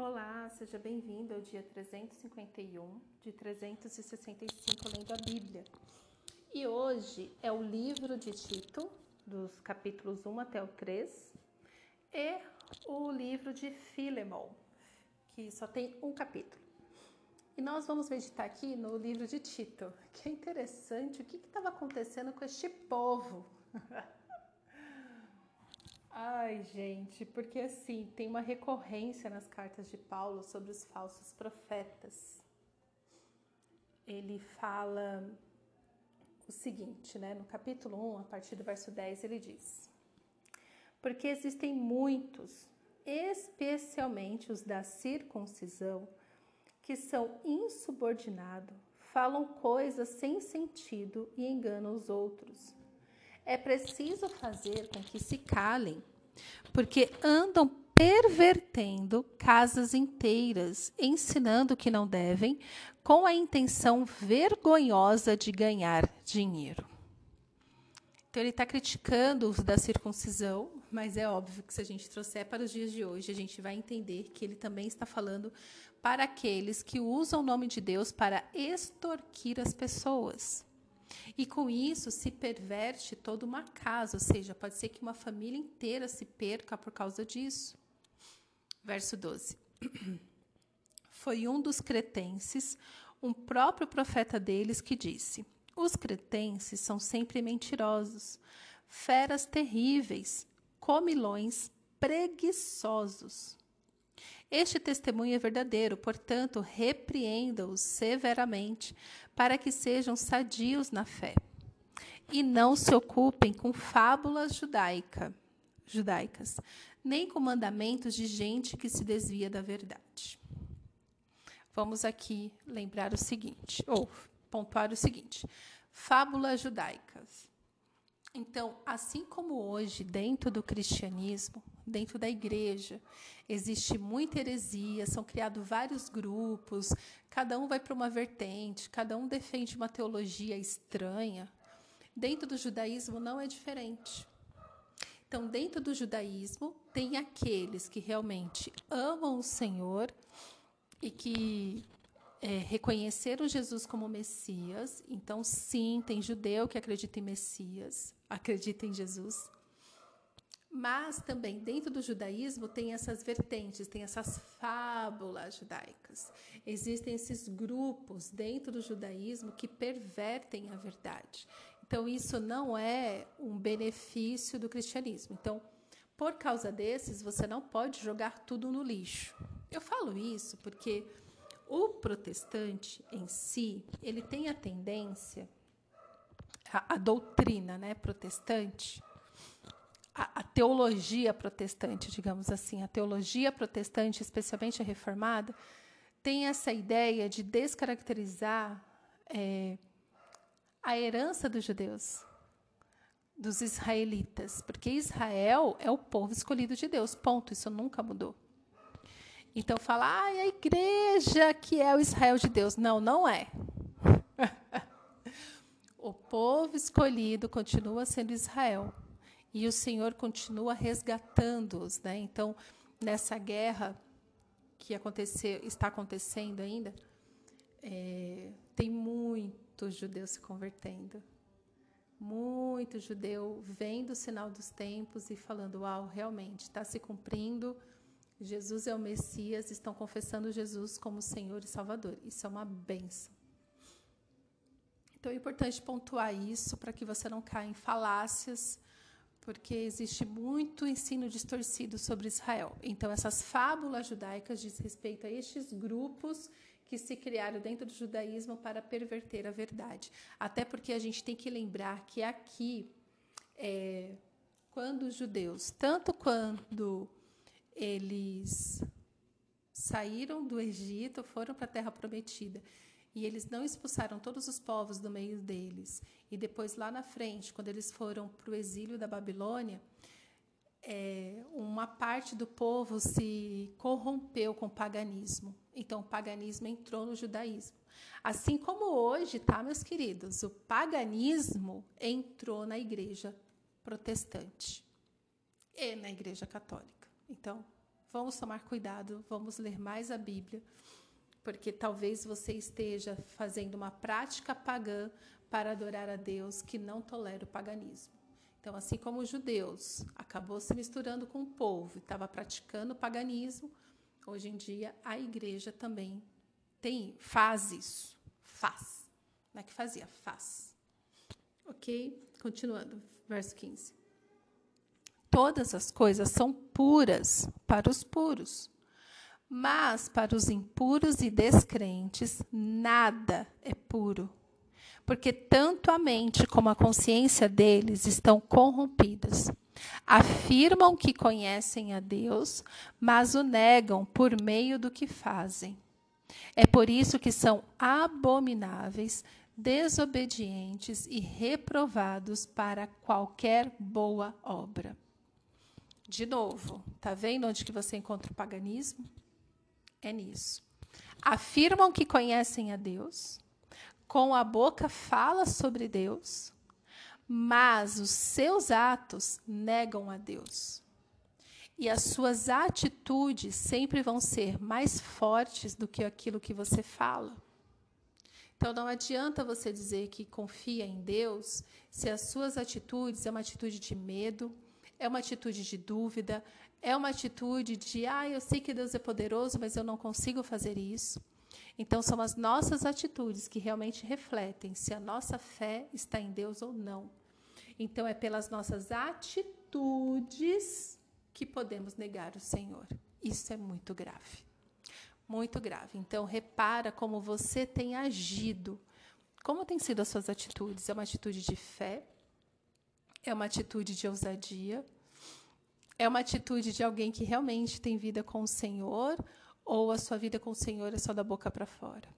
Olá, seja bem-vindo ao dia 351 de 365 lendo a Bíblia. E hoje é o livro de Tito, dos capítulos 1 até o 3, e o livro de Filemon, que só tem um capítulo. E nós vamos meditar aqui no livro de Tito, que é interessante o que estava acontecendo com este povo. Ai, gente, porque assim, tem uma recorrência nas cartas de Paulo sobre os falsos profetas. Ele fala o seguinte, né? No capítulo 1, a partir do verso 10, ele diz: Porque existem muitos, especialmente os da circuncisão, que são insubordinados, falam coisas sem sentido e enganam os outros é preciso fazer com que se calem, porque andam pervertendo casas inteiras, ensinando que não devem, com a intenção vergonhosa de ganhar dinheiro. Então, ele está criticando os da circuncisão, mas é óbvio que se a gente trouxer para os dias de hoje, a gente vai entender que ele também está falando para aqueles que usam o nome de Deus para extorquir as pessoas. E com isso se perverte toda uma casa, ou seja, pode ser que uma família inteira se perca por causa disso. Verso 12. Foi um dos cretenses, um próprio profeta deles, que disse: Os cretenses são sempre mentirosos, feras terríveis, comilões, preguiçosos. Este testemunho é verdadeiro, portanto, repreenda-os severamente, para que sejam sadios na fé. E não se ocupem com fábulas judaica, judaicas, nem com mandamentos de gente que se desvia da verdade. Vamos aqui lembrar o seguinte, ou pontuar o seguinte: fábulas judaicas. Então, assim como hoje, dentro do cristianismo, dentro da igreja, existe muita heresia, são criados vários grupos, cada um vai para uma vertente, cada um defende uma teologia estranha. Dentro do judaísmo não é diferente. Então, dentro do judaísmo, tem aqueles que realmente amam o Senhor e que é, reconheceram Jesus como Messias. Então, sim, tem judeu que acredita em Messias, acredita em Jesus. Mas também dentro do judaísmo tem essas vertentes, tem essas fábulas judaicas. Existem esses grupos dentro do judaísmo que pervertem a verdade. Então, isso não é um benefício do cristianismo. Então, por causa desses, você não pode jogar tudo no lixo. Eu falo isso porque o protestante em si, ele tem a tendência, a, a doutrina né, protestante, a, a, teologia protestante, digamos assim, a teologia protestante, especialmente a reformada, tem essa ideia de descaracterizar é, a herança dos judeus, dos israelitas, porque Israel é o povo escolhido de Deus, ponto, isso nunca mudou. Então fala, ah, a igreja que é o Israel de Deus. Não, não é. o povo escolhido continua sendo Israel e o Senhor continua resgatando-os, né? Então, nessa guerra que aconteceu, está acontecendo ainda, é, tem muitos judeus se convertendo. Muito judeu vendo o sinal dos tempos e falando: Uau, realmente está se cumprindo. Jesus é o Messias, estão confessando Jesus como Senhor e Salvador. Isso é uma benção. Então é importante pontuar isso para que você não caia em falácias porque existe muito ensino distorcido sobre Israel. Então, essas fábulas judaicas diz respeito a estes grupos que se criaram dentro do judaísmo para perverter a verdade. Até porque a gente tem que lembrar que aqui, é, quando os judeus, tanto quando eles saíram do Egito, foram para a Terra Prometida, e eles não expulsaram todos os povos do meio deles. E depois, lá na frente, quando eles foram para o exílio da Babilônia, é, uma parte do povo se corrompeu com o paganismo. Então, o paganismo entrou no judaísmo. Assim como hoje, tá, meus queridos? O paganismo entrou na igreja protestante e na igreja católica. Então, vamos tomar cuidado, vamos ler mais a Bíblia, porque talvez você esteja fazendo uma prática pagã para adorar a Deus que não tolera o paganismo. Então, assim como os judeus acabou se misturando com o povo e estava praticando o paganismo, hoje em dia a igreja também tem faz isso, faz. Não é que fazia, faz. Ok? Continuando, verso 15. Todas as coisas são puras para os puros, mas para os impuros e descrentes, nada é puro porque tanto a mente como a consciência deles estão corrompidas. Afirmam que conhecem a Deus, mas o negam por meio do que fazem. É por isso que são abomináveis, desobedientes e reprovados para qualquer boa obra. De novo, tá vendo onde que você encontra o paganismo? É nisso. Afirmam que conhecem a Deus, com a boca fala sobre Deus, mas os seus atos negam a Deus. E as suas atitudes sempre vão ser mais fortes do que aquilo que você fala. Então não adianta você dizer que confia em Deus se as suas atitudes é uma atitude de medo, é uma atitude de dúvida, é uma atitude de, ah, eu sei que Deus é poderoso, mas eu não consigo fazer isso. Então, são as nossas atitudes que realmente refletem se a nossa fé está em Deus ou não. Então, é pelas nossas atitudes que podemos negar o Senhor. Isso é muito grave. Muito grave. Então, repara como você tem agido. Como têm sido as suas atitudes? É uma atitude de fé? É uma atitude de ousadia? É uma atitude de alguém que realmente tem vida com o Senhor? ou a sua vida com o Senhor é só da boca para fora.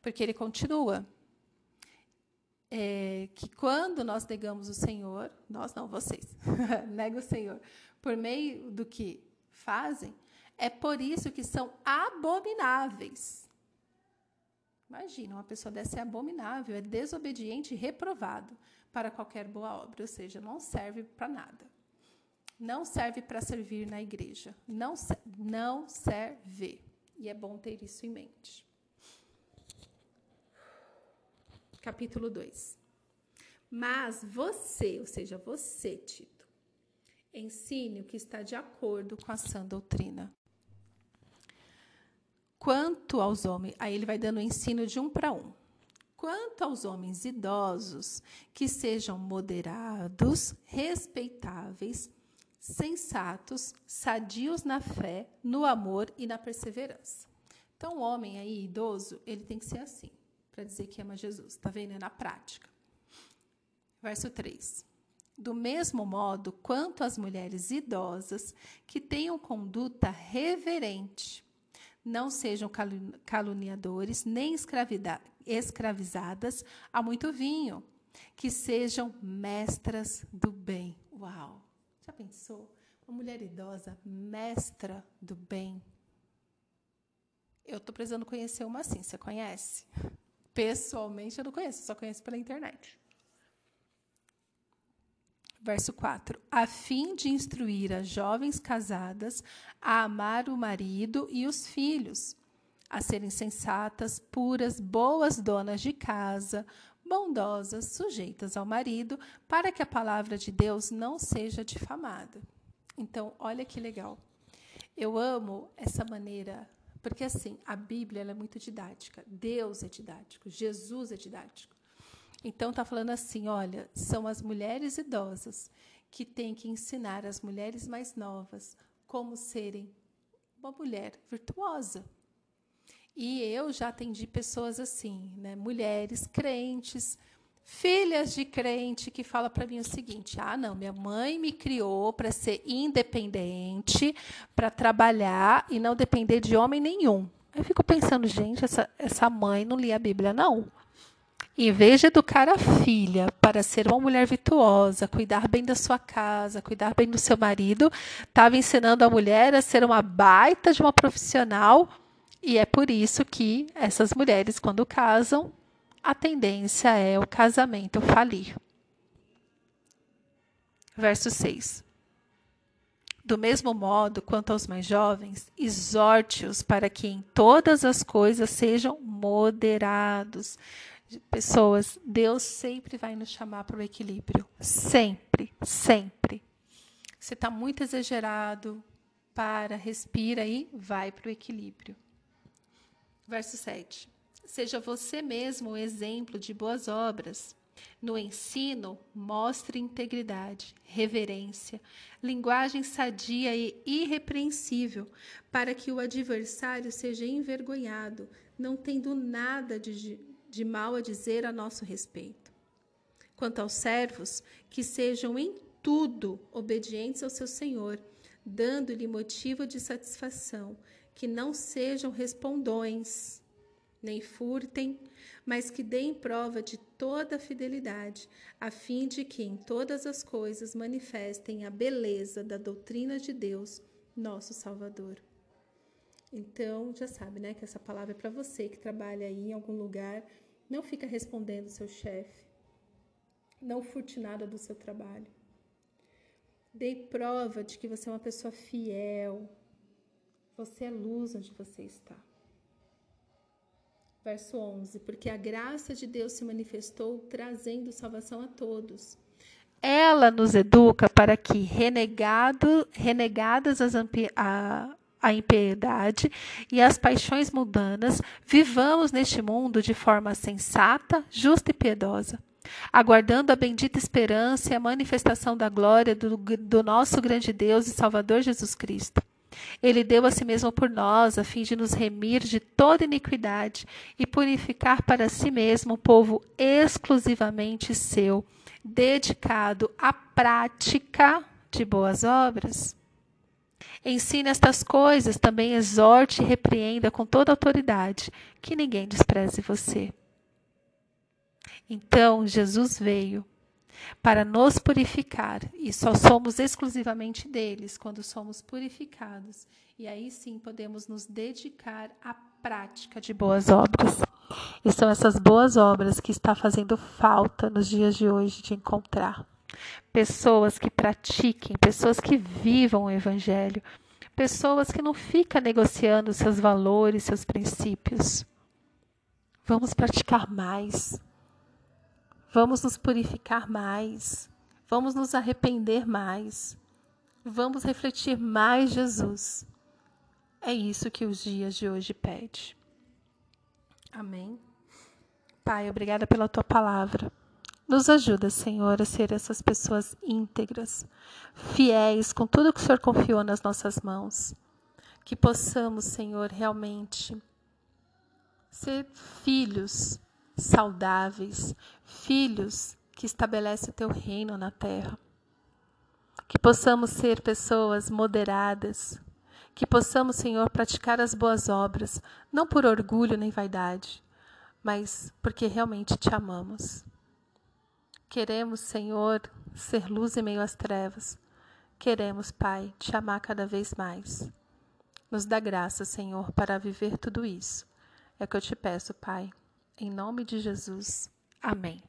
Porque ele continua. É, que quando nós negamos o Senhor, nós não, vocês, nega o Senhor, por meio do que fazem, é por isso que são abomináveis. Imagina, uma pessoa dessa é abominável, é desobediente e reprovado para qualquer boa obra, ou seja, não serve para nada não serve para servir na igreja. Não, não serve. E é bom ter isso em mente. Capítulo 2. Mas você, ou seja, você, Tito, ensine o que está de acordo com a sã doutrina. Quanto aos homens, aí ele vai dando o ensino de um para um. Quanto aos homens idosos, que sejam moderados, respeitáveis, sensatos, sadios na fé, no amor e na perseverança. Então, o homem aí, idoso, ele tem que ser assim, para dizer que ama Jesus. Está vendo? É na prática. Verso 3. Do mesmo modo, quanto às mulheres idosas que tenham conduta reverente, não sejam caluniadores nem escravizadas a muito vinho, que sejam mestras do bem. Uau! Já pensou? Uma mulher idosa, mestra do bem. Eu estou precisando conhecer uma assim. Você conhece? Pessoalmente eu não conheço, só conheço pela internet. Verso 4: A fim de instruir as jovens casadas a amar o marido e os filhos, a serem sensatas, puras, boas donas de casa, bondosas, sujeitas ao marido, para que a palavra de Deus não seja difamada. Então, olha que legal. Eu amo essa maneira, porque assim, a Bíblia é muito didática. Deus é didático, Jesus é didático. Então está falando assim, olha, são as mulheres idosas que têm que ensinar as mulheres mais novas como serem uma mulher virtuosa, e eu já atendi pessoas assim, né? mulheres crentes, filhas de crente que fala para mim o seguinte: "Ah, não, minha mãe me criou para ser independente, para trabalhar e não depender de homem nenhum". Eu fico pensando, gente, essa essa mãe não lia a Bíblia não. Em vez de educar a filha para ser uma mulher virtuosa, cuidar bem da sua casa, cuidar bem do seu marido, estava ensinando a mulher a ser uma baita de uma profissional e é por isso que essas mulheres, quando casam, a tendência é o casamento falir. Verso 6. Do mesmo modo, quanto aos mais jovens, exorte-os para que em todas as coisas sejam moderados. Pessoas, Deus sempre vai nos chamar para o equilíbrio. Sempre, sempre. Você está muito exagerado, para, respira e vai para o equilíbrio. Verso 7. Seja você mesmo o exemplo de boas obras no ensino, mostre integridade, reverência, linguagem sadia e irrepreensível, para que o adversário seja envergonhado, não tendo nada de, de mal a dizer a nosso respeito. Quanto aos servos, que sejam em tudo obedientes ao seu Senhor, dando-lhe motivo de satisfação, que não sejam respondões, nem furtem, mas que deem prova de toda a fidelidade, a fim de que em todas as coisas manifestem a beleza da doutrina de Deus, nosso Salvador. Então, já sabe, né, que essa palavra é para você que trabalha aí em algum lugar, não fica respondendo seu chefe. Não furte nada do seu trabalho. Dê prova de que você é uma pessoa fiel. Você é luz onde você está. Verso 11: Porque a graça de Deus se manifestou trazendo salvação a todos. Ela nos educa para que, renegado, renegadas as, a, a impiedade e as paixões mundanas, vivamos neste mundo de forma sensata, justa e piedosa, aguardando a bendita esperança e a manifestação da glória do, do nosso grande Deus e Salvador Jesus Cristo ele deu a si mesmo por nós, a fim de nos remir de toda iniquidade e purificar para si mesmo um povo exclusivamente seu, dedicado à prática de boas obras. Ensine estas coisas, também exorte e repreenda com toda autoridade, que ninguém despreze você. Então Jesus veio para nos purificar, e só somos exclusivamente deles quando somos purificados. E aí sim podemos nos dedicar à prática de boas obras. E são essas boas obras que está fazendo falta nos dias de hoje de encontrar. Pessoas que pratiquem, pessoas que vivam o evangelho, pessoas que não ficam negociando seus valores, seus princípios. Vamos praticar mais. Vamos nos purificar mais. Vamos nos arrepender mais. Vamos refletir mais Jesus. É isso que os dias de hoje pede. Amém. Pai, obrigada pela tua palavra. Nos ajuda, Senhor, a ser essas pessoas íntegras, fiéis com tudo que o Senhor confiou nas nossas mãos. Que possamos, Senhor, realmente ser filhos saudáveis, filhos que estabelecem o teu reino na terra. Que possamos ser pessoas moderadas, que possamos, Senhor, praticar as boas obras, não por orgulho nem vaidade, mas porque realmente te amamos. Queremos, Senhor, ser luz em meio às trevas. Queremos, Pai, te amar cada vez mais. Nos dá graça, Senhor, para viver tudo isso. É o que eu te peço, Pai. Em nome de Jesus. Amém.